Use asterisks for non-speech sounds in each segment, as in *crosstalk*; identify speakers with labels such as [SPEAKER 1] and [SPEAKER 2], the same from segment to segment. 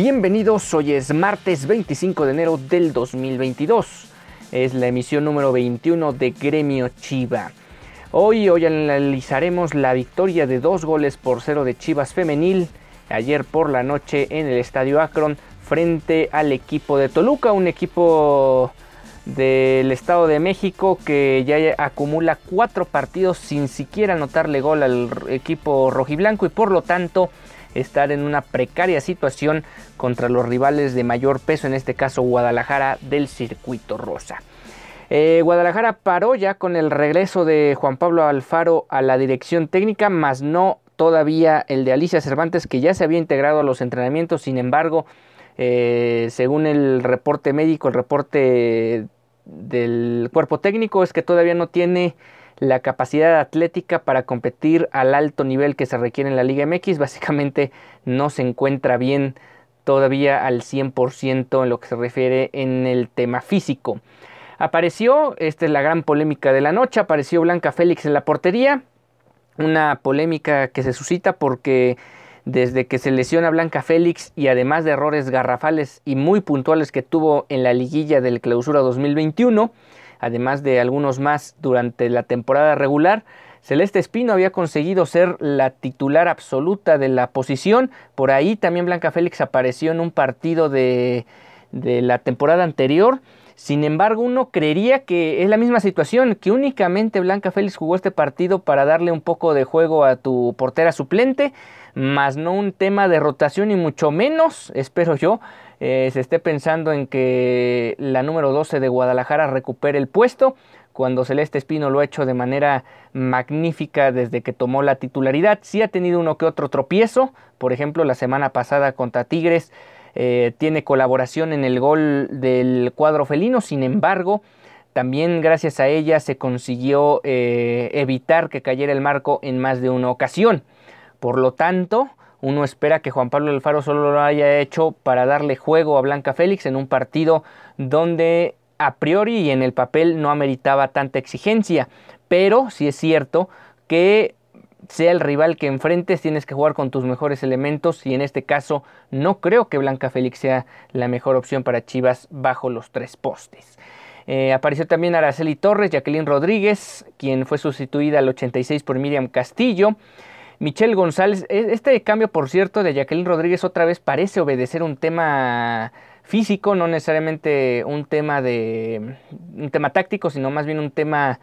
[SPEAKER 1] Bienvenidos, hoy es martes 25 de enero del 2022. Es la emisión número 21 de Gremio Chiva. Hoy, hoy analizaremos la victoria de dos goles por cero de Chivas Femenil ayer por la noche en el Estadio Akron frente al equipo de Toluca, un equipo del Estado de México que ya acumula cuatro partidos sin siquiera anotarle gol al equipo rojiblanco y por lo tanto estar en una precaria situación contra los rivales de mayor peso, en este caso Guadalajara del circuito rosa. Eh, Guadalajara paró ya con el regreso de Juan Pablo Alfaro a la dirección técnica, más no todavía el de Alicia Cervantes, que ya se había integrado a los entrenamientos, sin embargo, eh, según el reporte médico, el reporte del cuerpo técnico, es que todavía no tiene la capacidad atlética para competir al alto nivel que se requiere en la Liga MX. *laughs* Básicamente no se encuentra bien todavía al 100% en lo que se refiere en el tema físico. Apareció, esta es la gran polémica de la noche, apareció Blanca Félix en la portería. Una polémica que se suscita porque desde que se lesiona Blanca Félix y además de errores garrafales y muy puntuales que tuvo en la liguilla del clausura 2021, además de algunos más durante la temporada regular, Celeste Espino había conseguido ser la titular absoluta de la posición. Por ahí también Blanca Félix apareció en un partido de, de la temporada anterior. Sin embargo, uno creería que es la misma situación, que únicamente Blanca Félix jugó este partido para darle un poco de juego a tu portera suplente, más no un tema de rotación y mucho menos, espero yo, eh, se esté pensando en que la número 12 de Guadalajara recupere el puesto, cuando Celeste Espino lo ha hecho de manera magnífica desde que tomó la titularidad. Sí ha tenido uno que otro tropiezo, por ejemplo la semana pasada contra Tigres eh, tiene colaboración en el gol del cuadro felino, sin embargo también gracias a ella se consiguió eh, evitar que cayera el marco en más de una ocasión. Por lo tanto, uno espera que Juan Pablo Alfaro solo lo haya hecho para darle juego a Blanca Félix en un partido donde a priori y en el papel no ameritaba tanta exigencia. Pero sí es cierto que sea el rival que enfrentes, tienes que jugar con tus mejores elementos y en este caso no creo que Blanca Félix sea la mejor opción para Chivas bajo los tres postes. Eh, apareció también Araceli Torres, Jacqueline Rodríguez, quien fue sustituida al 86 por Miriam Castillo. Michelle González, este cambio por cierto de Jacqueline Rodríguez otra vez parece obedecer un tema físico, no necesariamente un tema de un tema táctico, sino más bien un tema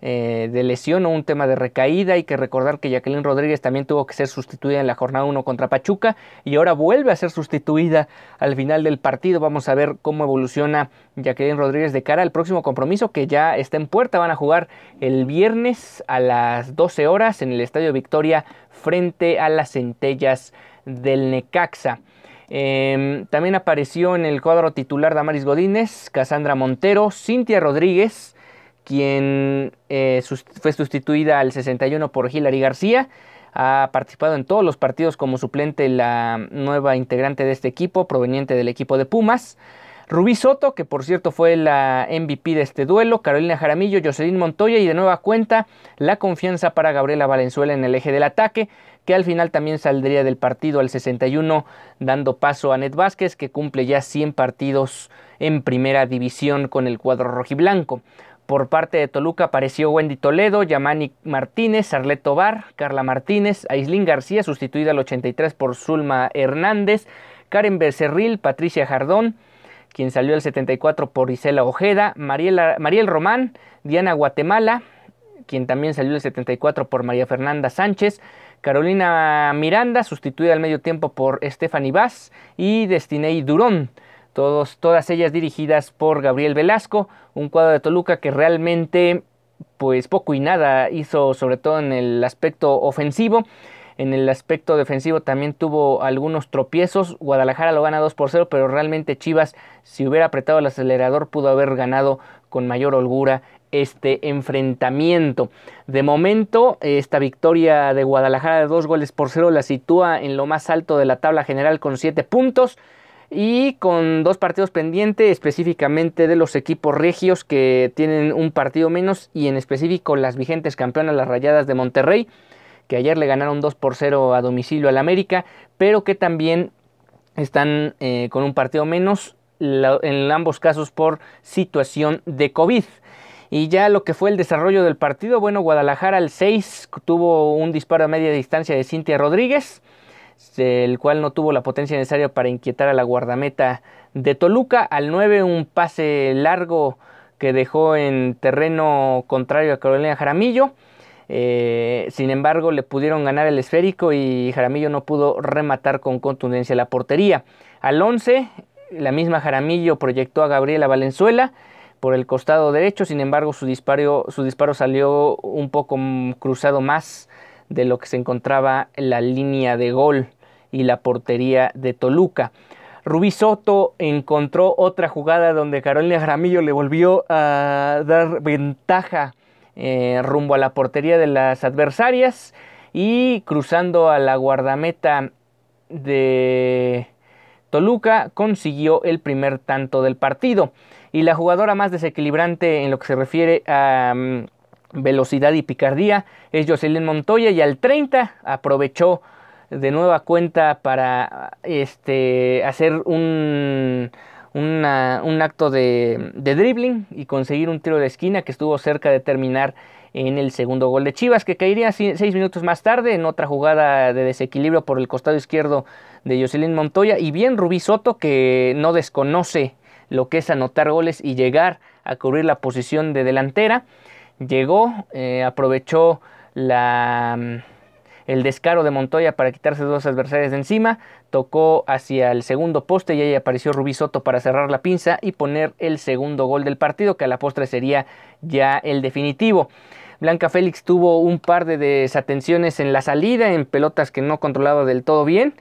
[SPEAKER 1] eh, de lesión o un tema de recaída. Hay que recordar que Jacqueline Rodríguez también tuvo que ser sustituida en la jornada 1 contra Pachuca y ahora vuelve a ser sustituida al final del partido. Vamos a ver cómo evoluciona Jacqueline Rodríguez de cara al próximo compromiso que ya está en puerta. Van a jugar el viernes a las 12 horas en el Estadio Victoria frente a las centellas del Necaxa. Eh, también apareció en el cuadro titular Damaris Godínez, Casandra Montero, Cintia Rodríguez, quien eh, fue sustituida al 61 por Hilary García. Ha participado en todos los partidos como suplente la nueva integrante de este equipo, proveniente del equipo de Pumas. Rubí Soto, que por cierto fue la MVP de este duelo, Carolina Jaramillo, Jocelyn Montoya y de nueva cuenta la confianza para Gabriela Valenzuela en el eje del ataque, que al final también saldría del partido al 61, dando paso a Ned Vázquez, que cumple ya 100 partidos en primera división con el cuadro rojiblanco. Por parte de Toluca apareció Wendy Toledo, Yamani Martínez, Arlet Tobar, Carla Martínez, Aislín García, sustituida al 83 por Zulma Hernández, Karen Becerril, Patricia Jardón, quien salió el 74 por Isela Ojeda, Mariela, Mariel Román, Diana Guatemala, quien también salió el 74 por María Fernanda Sánchez, Carolina Miranda, sustituida al medio tiempo por Stephanie Vaz y Destinei Durón. Todas ellas dirigidas por Gabriel Velasco, un cuadro de Toluca que realmente pues poco y nada hizo sobre todo en el aspecto ofensivo. En el aspecto defensivo también tuvo algunos tropiezos. Guadalajara lo gana 2 por 0, pero realmente Chivas, si hubiera apretado el acelerador, pudo haber ganado con mayor holgura este enfrentamiento. De momento, esta victoria de Guadalajara de dos goles por cero la sitúa en lo más alto de la tabla general con 7 puntos y con dos partidos pendientes específicamente de los equipos regios que tienen un partido menos y en específico las vigentes campeonas las Rayadas de Monterrey que ayer le ganaron 2 por 0 a domicilio al América pero que también están eh, con un partido menos en ambos casos por situación de COVID. Y ya lo que fue el desarrollo del partido, bueno, Guadalajara al 6 tuvo un disparo a media distancia de Cintia Rodríguez, el cual no tuvo la potencia necesaria para inquietar a la guardameta de Toluca. Al 9 un pase largo que dejó en terreno contrario a Carolina Jaramillo. Eh, sin embargo, le pudieron ganar el esférico y Jaramillo no pudo rematar con contundencia la portería. Al 11, la misma Jaramillo proyectó a Gabriela Valenzuela por el costado derecho, sin embargo su disparo, su disparo salió un poco cruzado más de lo que se encontraba en la línea de gol y la portería de Toluca. Rubí Soto encontró otra jugada donde Carolina Jaramillo le volvió a dar ventaja eh, rumbo a la portería de las adversarias y cruzando a la guardameta de Toluca consiguió el primer tanto del partido y la jugadora más desequilibrante en lo que se refiere a mm, velocidad y picardía es Jocelyn Montoya y al 30 aprovechó de nueva cuenta para este, hacer un, un acto de, de, dribbling y conseguir un tiro de esquina que estuvo cerca de terminar en el segundo gol de Chivas, que caería seis minutos más tarde en otra jugada de desequilibrio por el costado izquierdo de Jocelyn Montoya y bien Rubí Soto que no desconoce lo que es anotar goles y llegar a cubrir la posición de delantera. Llegó, eh, aprovechó la, mm, el descaro de Montoya para quitarse dos adversarios de encima, tocó hacia el segundo poste y ahí apareció Rubí Soto para cerrar la pinza y poner el segundo gol del partido, que a la postre sería ya el definitivo. Blanca Félix tuvo un par de desatenciones en la salida, en pelotas que no controlaba del todo bien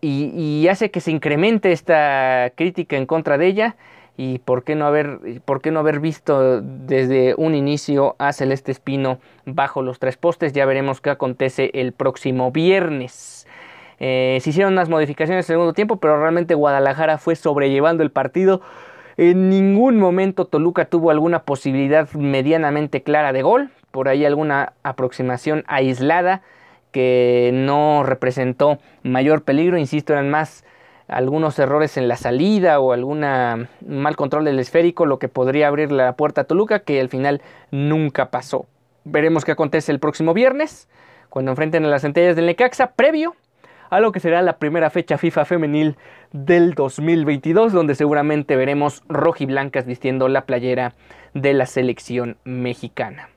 [SPEAKER 1] y, hace que se incremente esta crítica en contra de ella y por qué no haber, por qué no haber visto desde un inicio a Celeste Espino bajo los tres postes. Ya veremos qué acontece el próximo viernes. Eh, se hicieron unas modificaciones en el segundo tiempo, pero realmente Guadalajara fue sobrellevando el partido. En ningún momento Toluca tuvo alguna posibilidad medianamente clara de gol, por ahí alguna aproximación aislada que no representó mayor peligro, insisto, eran más algunos errores en la salida o algún mal control del esférico, lo que podría abrir la puerta a Toluca, que al final nunca pasó. Veremos qué acontece el próximo viernes, cuando enfrenten a las centellas del Necaxa, previo a lo que será la primera fecha FIFA femenil del 2022, donde seguramente veremos rojiblancas vistiendo la playera de la selección mexicana.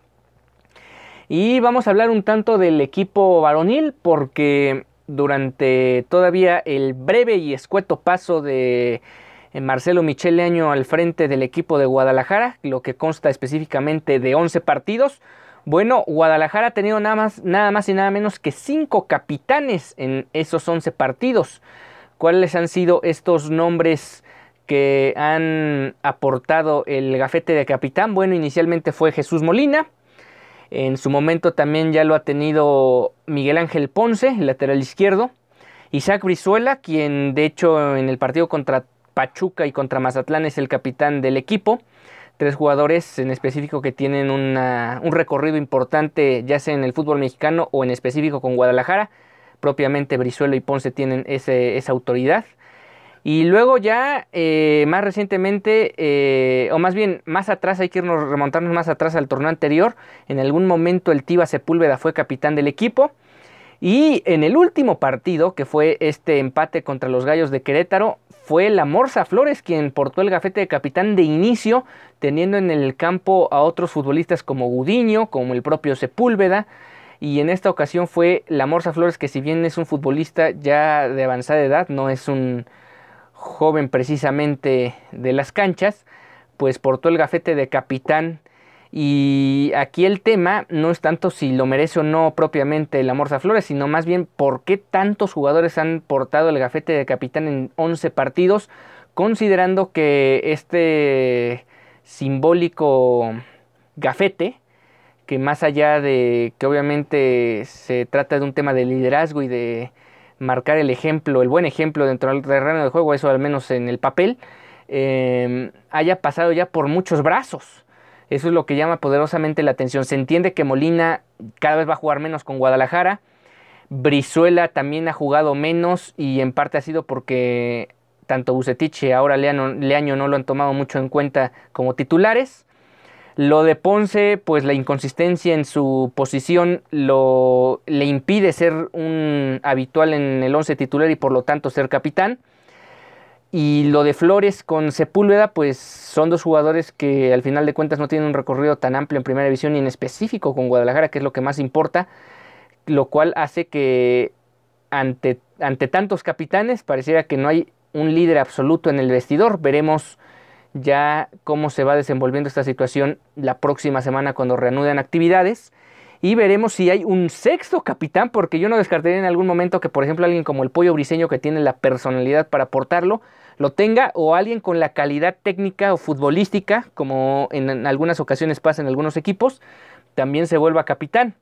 [SPEAKER 1] Y vamos a hablar un tanto del equipo varonil porque durante todavía el breve y escueto paso de eh, Marcelo Michele Año al frente del equipo de Guadalajara, lo que consta específicamente de 11 partidos. Bueno, Guadalajara ha tenido nada más, nada más y nada menos que 5 capitanes en esos 11 partidos. ¿Cuáles han sido estos nombres que han aportado el gafete de capitán? Bueno, inicialmente fue Jesús Molina, en su momento también ya lo ha tenido Miguel Ángel Ponce, el lateral izquierdo. Isaac Brizuela, quien de hecho en el partido contra Pachuca y contra Mazatlán es el capitán del equipo. Tres jugadores en específico que tienen un recorrido importante ya sea en el fútbol mexicano o en específico con Guadalajara. Propiamente Brizuela y Ponce tienen esa autoridad. Y luego ya, eh, más recientemente, eh, o más bien más atrás, hay que irnos, remontarnos más atrás al torneo anterior. En algún momento el Tiva Sepúlveda fue capitán del equipo. Y en el último partido, que fue este empate contra los Gallos de Querétaro, fue la Morsa Flores quien portó el gafete de capitán de inicio, teniendo en el campo a otros futbolistas como Gudiño, como el propio Sepúlveda, y en esta ocasión fue la Morsa Flores que si bien es un futbolista ya de avanzada edad, no es un joven precisamente de las canchas, pues portó el gafete de capitán. Y aquí el tema no es tanto si lo merece o no propiamente la Morsa Flores, sino más bien por qué tantos jugadores han portado el gafete de capitán en 11 partidos, considerando que este simbólico gafete que más allá de que obviamente se trata de un tema de liderazgo y de marcar el ejemplo, el buen ejemplo dentro del terreno de juego, eso al menos en el papel, em, haya pasado ya por muchos brazos. Eso es lo que llama poderosamente la atención. Se entiende que Molina cada vez va a jugar menos con Guadalajara. Brizuela también ha jugado menos y en parte ha sido porque tanto Bucetich y ahora Leaño no lo han tomado mucho en cuenta como titulares. Lo de Ponce, pues la inconsistencia en su posición lo, le impide ser un habitual en el 11 titular y por lo tanto ser capitán. Y lo de Flores con Sepúlveda, pues son dos jugadores que al final de cuentas no tienen un recorrido tan amplio en primera división y en específico con Guadalajara, que es lo que más importa, lo cual hace que ante, ante tantos capitanes pareciera que no hay un líder absoluto en el vestidor. Veremos ya cómo se va desenvolviendo esta situación la próxima semana cuando reanuden actividades. Y veremos si hay un sexto capitán, porque yo no descartaría en algún momento que, por ejemplo, alguien como el pollo briseño que tiene la personalidad para portarlo, lo tenga, o alguien con la calidad técnica o futbolística, como en algunas ocasiones pasa en algunos equipos, también se vuelva capitán.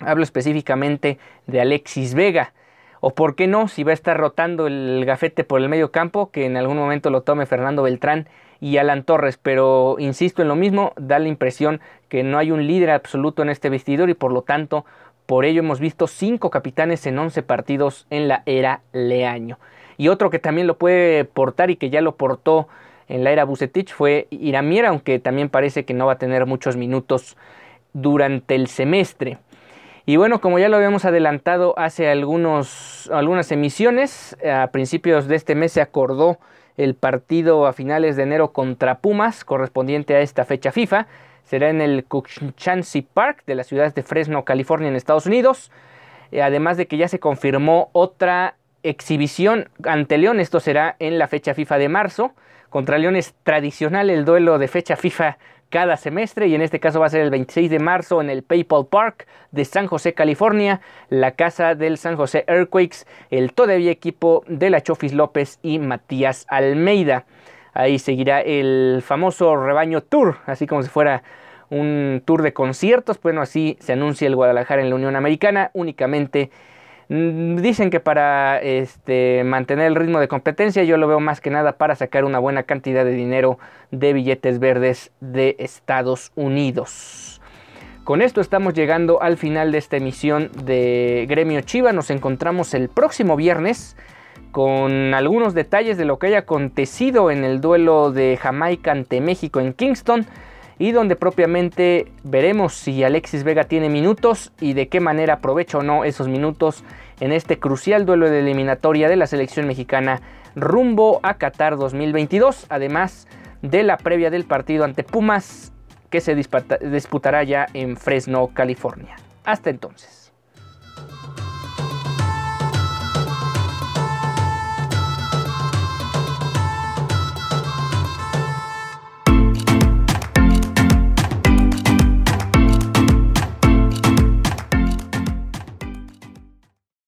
[SPEAKER 1] Hablo específicamente de Alexis Vega. O por qué no, si va a estar rotando el gafete por el medio campo, que en algún momento lo tome Fernando Beltrán y Alan Torres, pero insisto en lo mismo, da la impresión que no hay un líder absoluto en este vestidor y por lo tanto por ello hemos visto cinco capitanes en 11 partidos en la era Leaño. Y otro que también lo puede portar y que ya lo portó en la era Bucetich fue Iramier, aunque también parece que no va a tener muchos minutos durante el semestre. Y bueno, como ya lo habíamos adelantado hace algunos, algunas emisiones, a principios de este mes se acordó el partido a finales de enero contra Pumas, correspondiente a esta fecha FIFA. Será en el Coochancy Park de la ciudad de Fresno, California, en Estados Unidos. Eh, además de que ya se confirmó otra exhibición ante León. Esto será en la fecha FIFA de marzo. Contra León es tradicional el duelo de fecha FIFA cada semestre y en este caso va a ser el 26 de marzo en el PayPal Park de San José, California, la casa del San José Earthquakes, el todavía equipo de la Chofis López y Matías Almeida. Ahí seguirá el famoso rebaño tour, así como si fuera un tour de conciertos. Bueno, así se anuncia el Guadalajara en la Unión Americana, únicamente dicen que para este, mantener el ritmo de competencia yo lo veo más que nada para sacar una buena cantidad de dinero de billetes verdes de Estados Unidos. Con esto estamos llegando al final de esta emisión de Gremio Chiva. Nos encontramos el próximo viernes con algunos detalles de lo que haya acontecido en el duelo de Jamaica ante México en Kingston y donde propiamente veremos si Alexis Vega tiene minutos y de qué manera aprovecha o no esos minutos en este crucial duelo de eliminatoria de la selección mexicana rumbo a Qatar 2022, además de la previa del partido ante Pumas que se disputará ya en Fresno, California. Hasta entonces.